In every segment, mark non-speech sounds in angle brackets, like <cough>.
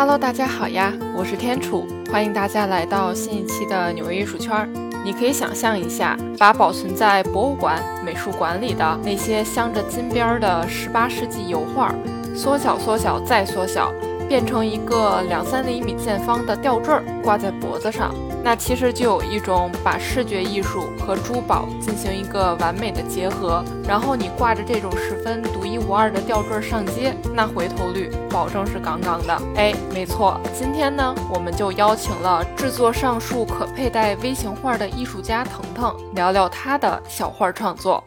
Hello，大家好呀，我是天楚，欢迎大家来到新一期的纽约艺术圈。你可以想象一下，把保存在博物馆、美术馆里的那些镶着金边的十八世纪油画，缩小、缩小再缩小，变成一个两三厘米见方的吊坠，挂在脖子上。那其实就有一种把视觉艺术和珠宝进行一个完美的结合，然后你挂着这种十分独一无二的吊坠上街，那回头率保证是杠杠的。哎，没错，今天呢，我们就邀请了制作上述可佩戴微型画的艺术家腾腾，聊聊他的小画创作。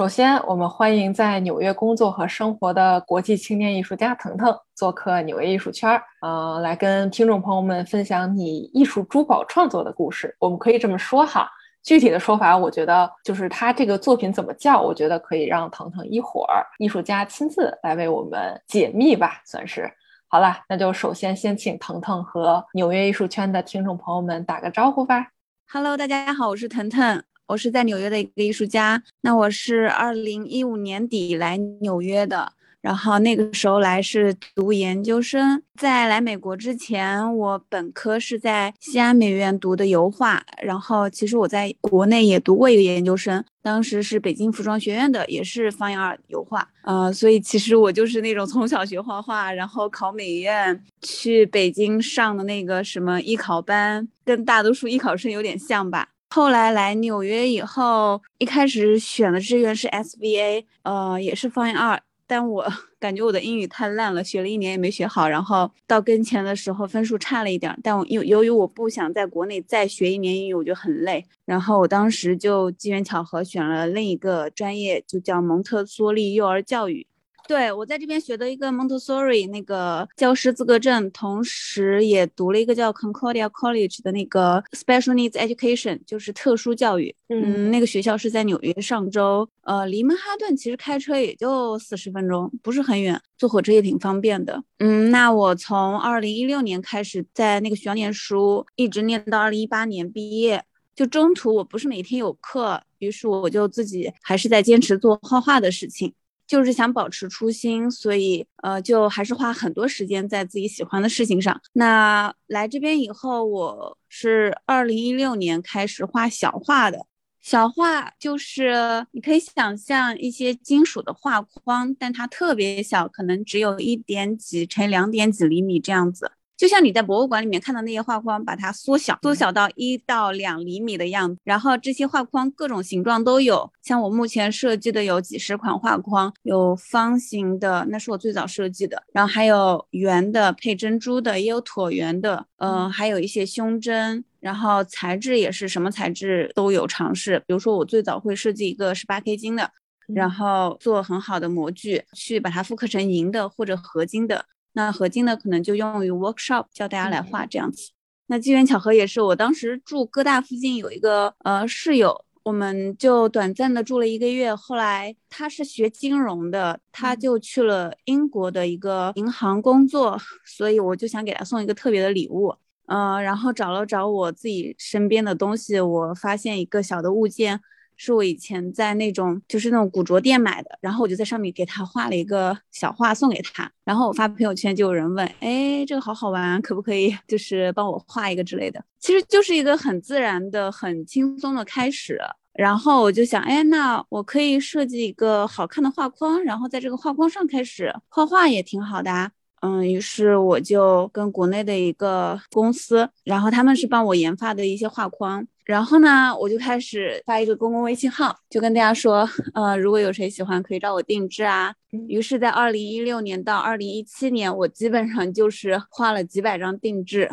首先，我们欢迎在纽约工作和生活的国际青年艺术家腾腾做客纽约艺术圈儿，呃，来跟听众朋友们分享你艺术珠宝创作的故事。我们可以这么说哈，具体的说法，我觉得就是他这个作品怎么叫，我觉得可以让腾腾一会儿艺术家亲自来为我们解密吧，算是。好了，那就首先先请腾腾和纽约艺术圈的听众朋友们打个招呼吧。Hello，大家好，我是腾腾。我是在纽约的一个艺术家，那我是二零一五年底来纽约的，然后那个时候来是读研究生。在来美国之前，我本科是在西安美院读的油画，然后其实我在国内也读过一个研究生，当时是北京服装学院的，也是方样二油画。呃，所以其实我就是那种从小学画画，然后考美院，去北京上的那个什么艺考班，跟大多数艺考生有点像吧。后来来纽约以后，一开始选的志愿是 SVA，呃，也是方言二，但我 <laughs> 感觉我的英语太烂了，学了一年也没学好，然后到跟前的时候分数差了一点，但我由由于我不想在国内再学一年英语，我觉得很累，然后我当时就机缘巧合选了另一个专业，就叫蒙特梭利幼儿教育。对我在这边学的一个 Montessori 那个教师资格证，同时也读了一个叫 Concordia College 的那个 Special Needs Education，就是特殊教育。嗯，那个学校是在纽约上周，呃，离曼哈顿其实开车也就四十分钟，不是很远，坐火车也挺方便的。嗯，那我从二零一六年开始在那个学校念书，一直念到二零一八年毕业，就中途我不是每天有课，于是我就自己还是在坚持做画画的事情。就是想保持初心，所以呃，就还是花很多时间在自己喜欢的事情上。那来这边以后，我是二零一六年开始画小画的。小画就是你可以想象一些金属的画框，但它特别小，可能只有一点几乘两点几厘米这样子。就像你在博物馆里面看到那些画框，把它缩小，缩小到一到两厘米的样子。然后这些画框各种形状都有，像我目前设计的有几十款画框，有方形的，那是我最早设计的，然后还有圆的配珍珠的，也有椭圆的，嗯，还有一些胸针，然后材质也是什么材质都有尝试。比如说我最早会设计一个十八 K 金的，然后做很好的模具去把它复刻成银的或者合金的。那合金的可能就用于 workshop 教大家来画这样子。那机缘巧合也是，我当时住哥大附近有一个呃室友，我们就短暂的住了一个月。后来他是学金融的，他就去了英国的一个银行工作，所以我就想给他送一个特别的礼物。嗯，然后找了找我自己身边的东西，我发现一个小的物件。是我以前在那种就是那种古着店买的，然后我就在上面给他画了一个小画送给他，然后我发朋友圈就有人问，哎，这个好好玩，可不可以就是帮我画一个之类的？其实就是一个很自然的、很轻松的开始。然后我就想，哎，那我可以设计一个好看的画框，然后在这个画框上开始画画也挺好的啊。嗯，于是我就跟国内的一个公司，然后他们是帮我研发的一些画框。然后呢，我就开始发一个公共微信号，就跟大家说，呃，如果有谁喜欢，可以找我定制啊。于是，在二零一六年到二零一七年，我基本上就是画了几百张定制。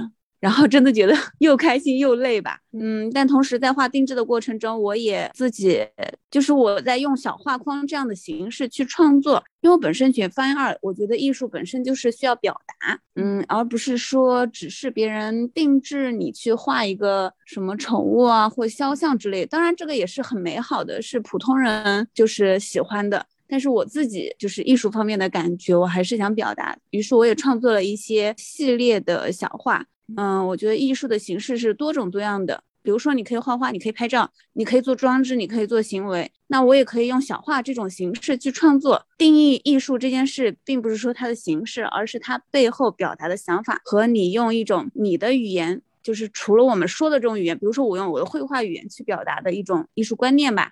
然后真的觉得 <laughs> 又开心又累吧，嗯，但同时在画定制的过程中，我也自己就是我在用小画框这样的形式去创作，因为我本身学方二，我觉得艺术本身就是需要表达，嗯，而不是说只是别人定制你去画一个什么宠物啊或肖像之类，当然这个也是很美好的，是普通人就是喜欢的，但是我自己就是艺术方面的感觉，我还是想表达，于是我也创作了一些系列的小画。嗯，我觉得艺术的形式是多种多样的。比如说你可以画画，你可以拍照，你可以做装置，你可以做行为。那我也可以用小画这种形式去创作。定义艺术这件事，并不是说它的形式，而是它背后表达的想法和你用一种你的语言，就是除了我们说的这种语言，比如说我用我的绘画语言去表达的一种艺术观念吧。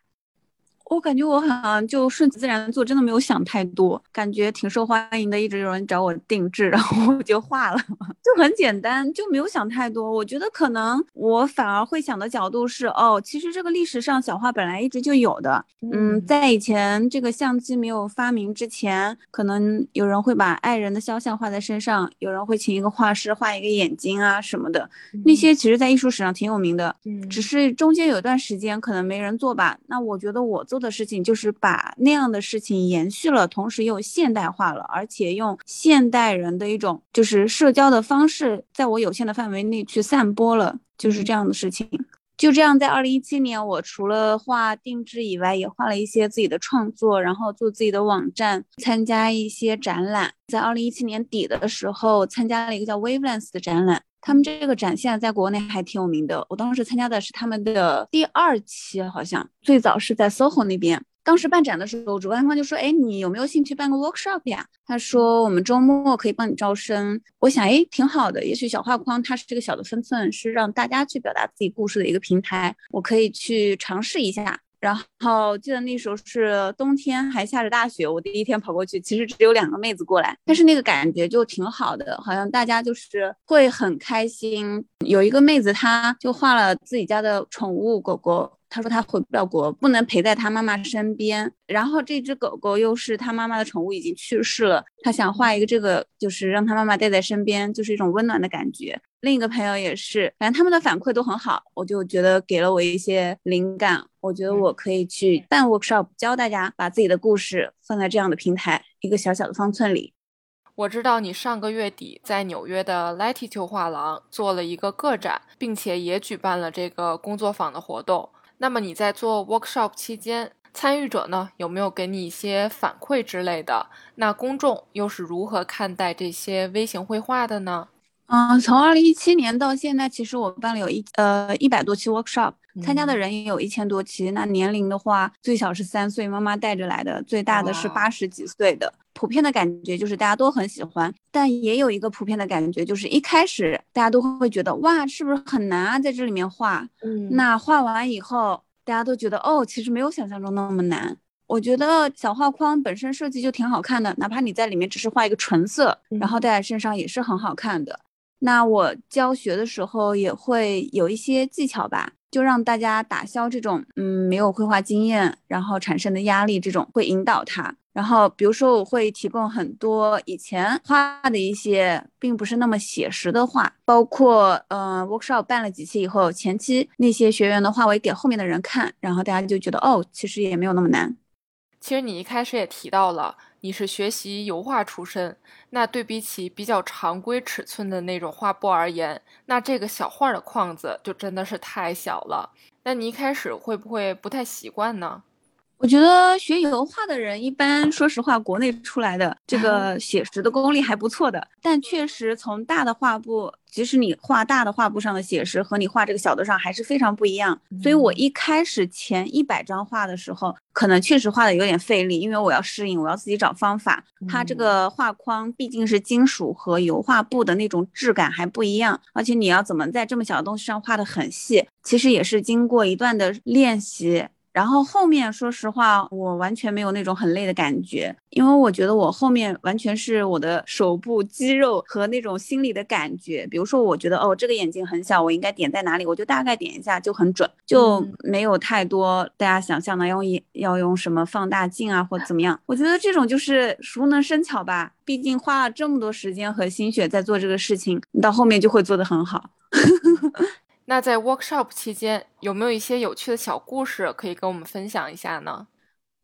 我感觉我好像就顺其自然做，真的没有想太多，感觉挺受欢迎的，一直有人找我定制，然后我就画了，<laughs> 就很简单，就没有想太多。我觉得可能我反而会想的角度是，哦，其实这个历史上小画本来一直就有的，嗯，在以前这个相机没有发明之前，可能有人会把爱人的肖像画在身上，有人会请一个画师画一个眼睛啊什么的，那些其实在艺术史上挺有名的，只是中间有一段时间可能没人做吧。那我觉得我做。做的事情就是把那样的事情延续了，同时又现代化了，而且用现代人的一种就是社交的方式，在我有限的范围内去散播了，就是这样的事情。就这样，在二零一七年，我除了画定制以外，也画了一些自己的创作，然后做自己的网站，参加一些展览。在二零一七年底的时候，参加了一个叫 Wavelength 的展览。他们这个展现在国内还挺有名的。我当时参加的是他们的第二期，好像最早是在 SOHO 那边。当时办展的时候，主办方就说：“哎，你有没有兴趣办个 workshop 呀？”他说：“我们周末可以帮你招生。”我想：“哎，挺好的。也许小画框它是这个小的分寸，是让大家去表达自己故事的一个平台，我可以去尝试一下。”然后记得那时候是冬天，还下着大雪。我第一天跑过去，其实只有两个妹子过来，但是那个感觉就挺好的，好像大家就是会很开心。有一个妹子，她就画了自己家的宠物狗狗。他说他回不了国，不能陪在他妈妈身边。然后这只狗狗又是他妈妈的宠物，已经去世了。他想画一个这个，就是让他妈妈带在身边，就是一种温暖的感觉。另一个朋友也是，反正他们的反馈都很好，我就觉得给了我一些灵感。我觉得我可以去办 workshop，教大家把自己的故事放在这样的平台，一个小小的方寸里。我知道你上个月底在纽约的 Latitude 画廊做了一个个展，并且也举办了这个工作坊的活动。那么你在做 workshop 期间，参与者呢有没有给你一些反馈之类的？那公众又是如何看待这些微型绘画的呢？嗯，从二零一七年到现在，其实我办了有一呃一百多期 workshop，参加的人也有一千多期。那年龄的话，最小是三岁，妈妈带着来的；最大的是八十几岁的。普遍的感觉就是大家都很喜欢，但也有一个普遍的感觉，就是一开始大家都会觉得哇，是不是很难啊，在这里面画。嗯，那画完以后，大家都觉得哦，其实没有想象中那么难。我觉得小画框本身设计就挺好看的，哪怕你在里面只是画一个纯色，然后戴在身上也是很好看的。那我教学的时候也会有一些技巧吧，就让大家打消这种嗯没有绘画经验然后产生的压力，这种会引导他。然后，比如说，我会提供很多以前画的一些，并不是那么写实的画，包括，呃，workshop 办了几期以后，前期那些学员的画，我也给后面的人看，然后大家就觉得，哦，其实也没有那么难。其实你一开始也提到了，你是学习油画出身，那对比起比较常规尺寸的那种画布而言，那这个小画的框子就真的是太小了。那你一开始会不会不太习惯呢？我觉得学油画的人一般，说实话，国内出来的这 <laughs> 个写实的功力还不错的。但确实，从大的画布，即使你画大的画布上的写实，和你画这个小的上还是非常不一样。所以我一开始前一百张画的时候，可能确实画的有点费力，因为我要适应，我要自己找方法。它这个画框毕竟是金属和油画布的那种质感还不一样，而且你要怎么在这么小的东西上画的很细，其实也是经过一段的练习。然后后面，说实话，我完全没有那种很累的感觉，因为我觉得我后面完全是我的手部肌肉和那种心理的感觉。比如说，我觉得哦，这个眼睛很小，我应该点在哪里，我就大概点一下就很准，就没有太多大家想象的要用要用什么放大镜啊或怎么样。我觉得这种就是熟能生巧吧，毕竟花了这么多时间和心血在做这个事情，你到后面就会做得很好。<laughs> 那在 workshop 期间，有没有一些有趣的小故事可以跟我们分享一下呢？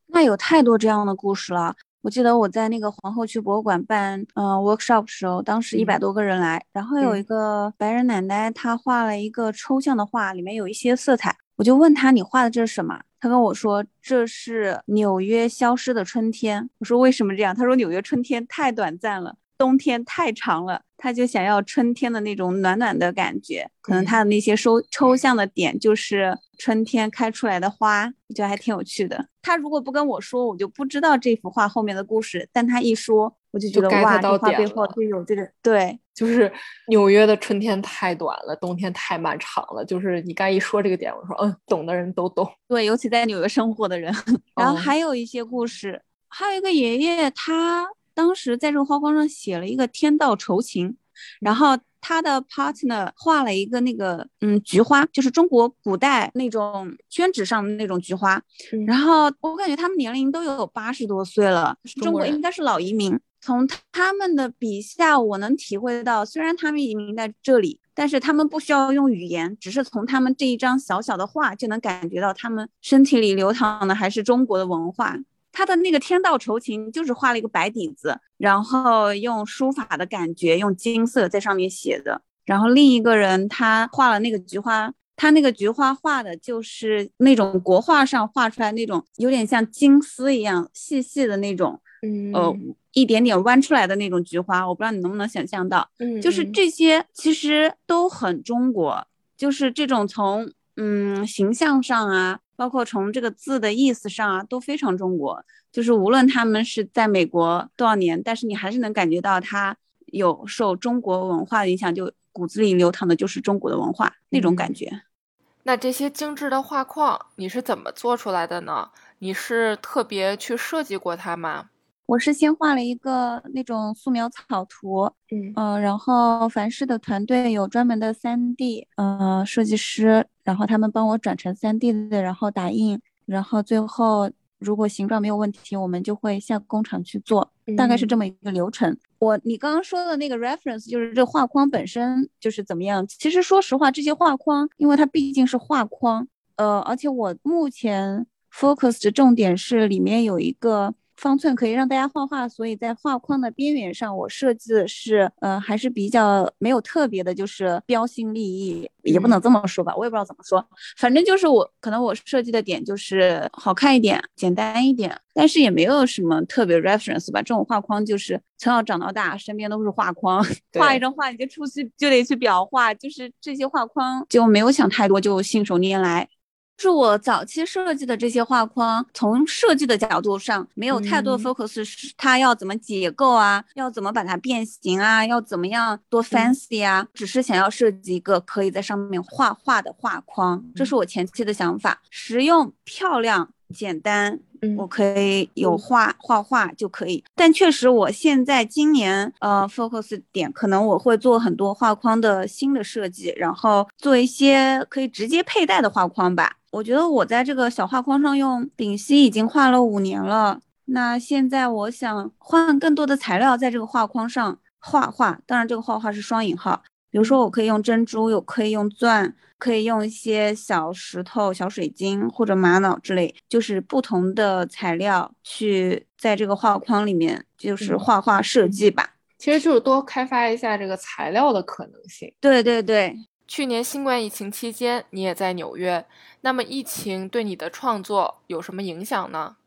那有太多这样的故事了。我记得我在那个皇后区博物馆办嗯 workshop 的时候，当时一百多个人来，然后有一个白人奶奶，她画了一个抽象的画，里面有一些色彩。我就问她：“你画的这是什么？”她跟我说：“这是纽约消失的春天。”我说：“为什么这样？”她说：“纽约春天太短暂了。”冬天太长了，他就想要春天的那种暖暖的感觉。可能他的那些抽抽象的点就是春天开出来的花，我觉得还挺有趣的。他如果不跟我说，我就不知道这幅画后面的故事。但他一说，我就觉得哇，这画背后就有这个对，就是纽约的春天太短了，冬天太漫长了。就是你刚一说这个点，我说嗯，懂的人都懂。对，尤其在纽约生活的人。<laughs> 然后还有一些故事，还有一个爷爷他。当时在这个画框上写了一个“天道酬勤”，然后他的 partner 画了一个那个嗯菊花，就是中国古代那种宣纸上的那种菊花。然后我感觉他们年龄都有八十多岁了，中国应该是老移民。从他们的笔下，我能体会到，虽然他们移民在这里，但是他们不需要用语言，只是从他们这一张小小的画就能感觉到他们身体里流淌的还是中国的文化。他的那个天道酬勤就是画了一个白底子，然后用书法的感觉，用金色在上面写的。然后另一个人他画了那个菊花，他那个菊花画的就是那种国画上画出来那种有点像金丝一样细细的那种，嗯，呃，一点点弯出来的那种菊花。我不知道你能不能想象到，嗯，就是这些其实都很中国，就是这种从嗯形象上啊。包括从这个字的意思上啊，都非常中国。就是无论他们是在美国多少年，但是你还是能感觉到他有受中国文化的影响，就骨子里流淌的就是中国的文化那种感觉。那这些精致的画框你是怎么做出来的呢？你是特别去设计过它吗？我是先画了一个那种素描草图，嗯嗯，然后凡世的团队有专门的三 D 呃设计师，然后他们帮我转成三 D 的，然后打印，然后最后如果形状没有问题，我们就会下工厂去做，大概是这么一个流程。我你刚刚说的那个 reference 就是这画框本身就是怎么样？其实说实话，这些画框因为它毕竟是画框，呃，而且我目前 focus 的重点是里面有一个。方寸可以让大家画画，所以在画框的边缘上，我设计的是，呃，还是比较没有特别的，就是标新立异，也不能这么说吧，我也不知道怎么说，反正就是我可能我设计的点就是好看一点，简单一点，但是也没有什么特别 reference 吧。这种画框就是从小长到大，身边都是画框，<laughs> 画一张画你就出去就得去裱画，就是这些画框就没有想太多，就信手拈来。是我早期设计的这些画框，从设计的角度上没有太多 focus，是它要怎么解构啊，要怎么把它变形啊，要怎么样多 fancy 啊，只是想要设计一个可以在上面画画的画框，这是我前期的想法，实用、漂亮、简单，我可以有画画画就可以。但确实，我现在今年呃 focus 点可能我会做很多画框的新的设计，然后做一些可以直接佩戴的画框吧。我觉得我在这个小画框上用丙烯已经画了五年了，那现在我想换更多的材料在这个画框上画画。当然，这个画画是双引号，比如说我可以用珍珠，有可以用钻，可以用一些小石头、小水晶或者玛瑙之类，就是不同的材料去在这个画框里面就是画画设计吧。其实就是多开发一下这个材料的可能性。对对对。去年新冠疫情期间，你也在纽约。那么，疫情对你的创作有什么影响呢？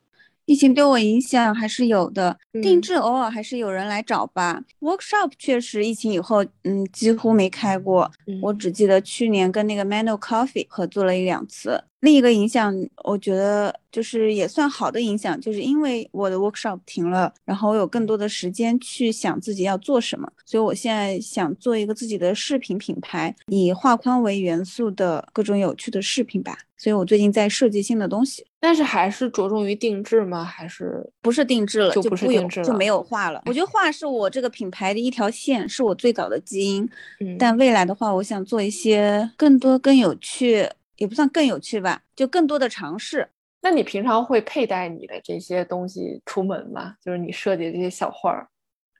疫情对我影响还是有的，定制偶尔还是有人来找吧。Workshop 确实疫情以后，嗯，几乎没开过。我只记得去年跟那个 Mano Coffee 合作了一两次。另一个影响，我觉得就是也算好的影响，就是因为我的 workshop 停了，然后我有更多的时间去想自己要做什么，所以我现在想做一个自己的饰品品牌，以画框为元素的各种有趣的饰品吧。所以我最近在设计新的东西，但是还是着重于定制吗？还是不是定制了？就不是定制了，就没有画了。我觉得画是我这个品牌的一条线，是我最早的基因。嗯，但未来的话，我想做一些更多、更有趣。也不算更有趣吧，就更多的尝试。那你平常会佩戴你的这些东西出门吗？就是你设计的这些小画儿。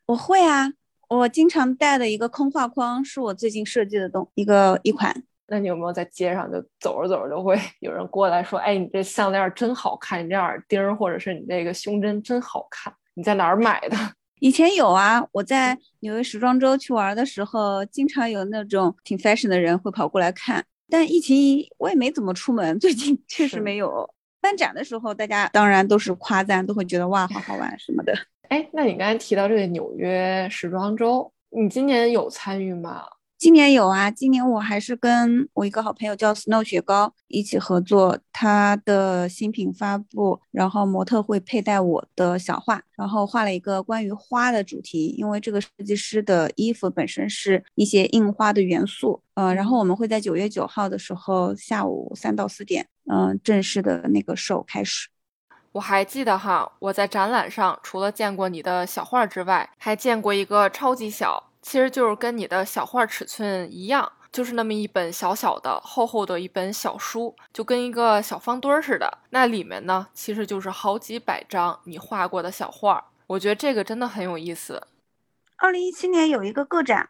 我会啊，我经常带的一个空画框是我最近设计的东一个一款。那你有没有在街上就走着走着就会有人过来说：“哎，你这项链真好看，你这耳钉或者是你这个胸针真好看，你在哪儿买的？” <laughs> 以前有啊，我在纽约时装周去玩的时候，经常有那种挺 fashion 的人会跑过来看。但疫情我也没怎么出门，<laughs> 最近确实没有。办展的时候，大家当然都是夸赞，都会觉得哇，好好玩什么的。哎，那你刚才提到这个纽约时装周，你今年有参与吗？今年有啊，今年我还是跟我一个好朋友叫 Snow 雪糕一起合作，他的新品发布，然后模特会佩戴我的小画，然后画了一个关于花的主题，因为这个设计师的衣服本身是一些印花的元素，呃，然后我们会在九月九号的时候下午三到四点，嗯，正式的那个 show 开始。我还记得哈，我在展览上除了见过你的小画之外，还见过一个超级小。其实就是跟你的小画尺寸一样，就是那么一本小小的、厚厚的一本小书，就跟一个小方墩似的。那里面呢，其实就是好几百张你画过的小画。我觉得这个真的很有意思。二零一七年有一个个展。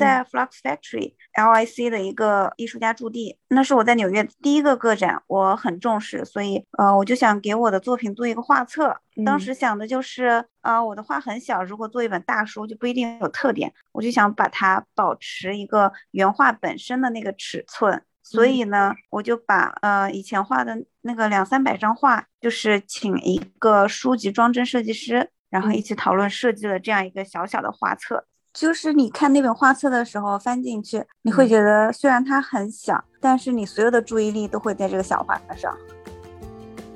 在 Flux Factory LIC 的一个艺术家驻地，那是我在纽约第一个个展，我很重视，所以呃，我就想给我的作品做一个画册。当时想的就是，呃，我的画很小，如果做一本大书就不一定有特点，我就想把它保持一个原画本身的那个尺寸。所以呢，我就把呃以前画的那个两三百张画，就是请一个书籍装帧设计师，然后一起讨论设计了这样一个小小的画册。就是你看那本画册的时候，翻进去，你会觉得虽然它很小，但是你所有的注意力都会在这个小画上。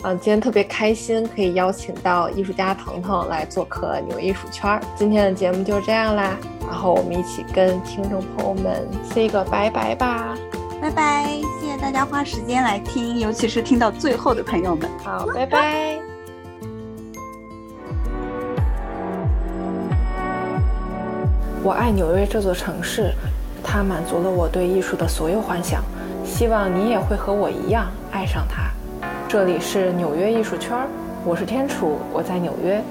嗯，今天特别开心，可以邀请到艺术家腾腾来做客纽艺术圈。今天的节目就这样啦，然后我们一起跟听众朋友们 say 个拜拜吧，拜拜！谢谢大家花时间来听，尤其是听到最后的朋友们，好，拜拜。我爱纽约这座城市，它满足了我对艺术的所有幻想。希望你也会和我一样爱上它。这里是纽约艺术圈，我是天楚，我在纽约。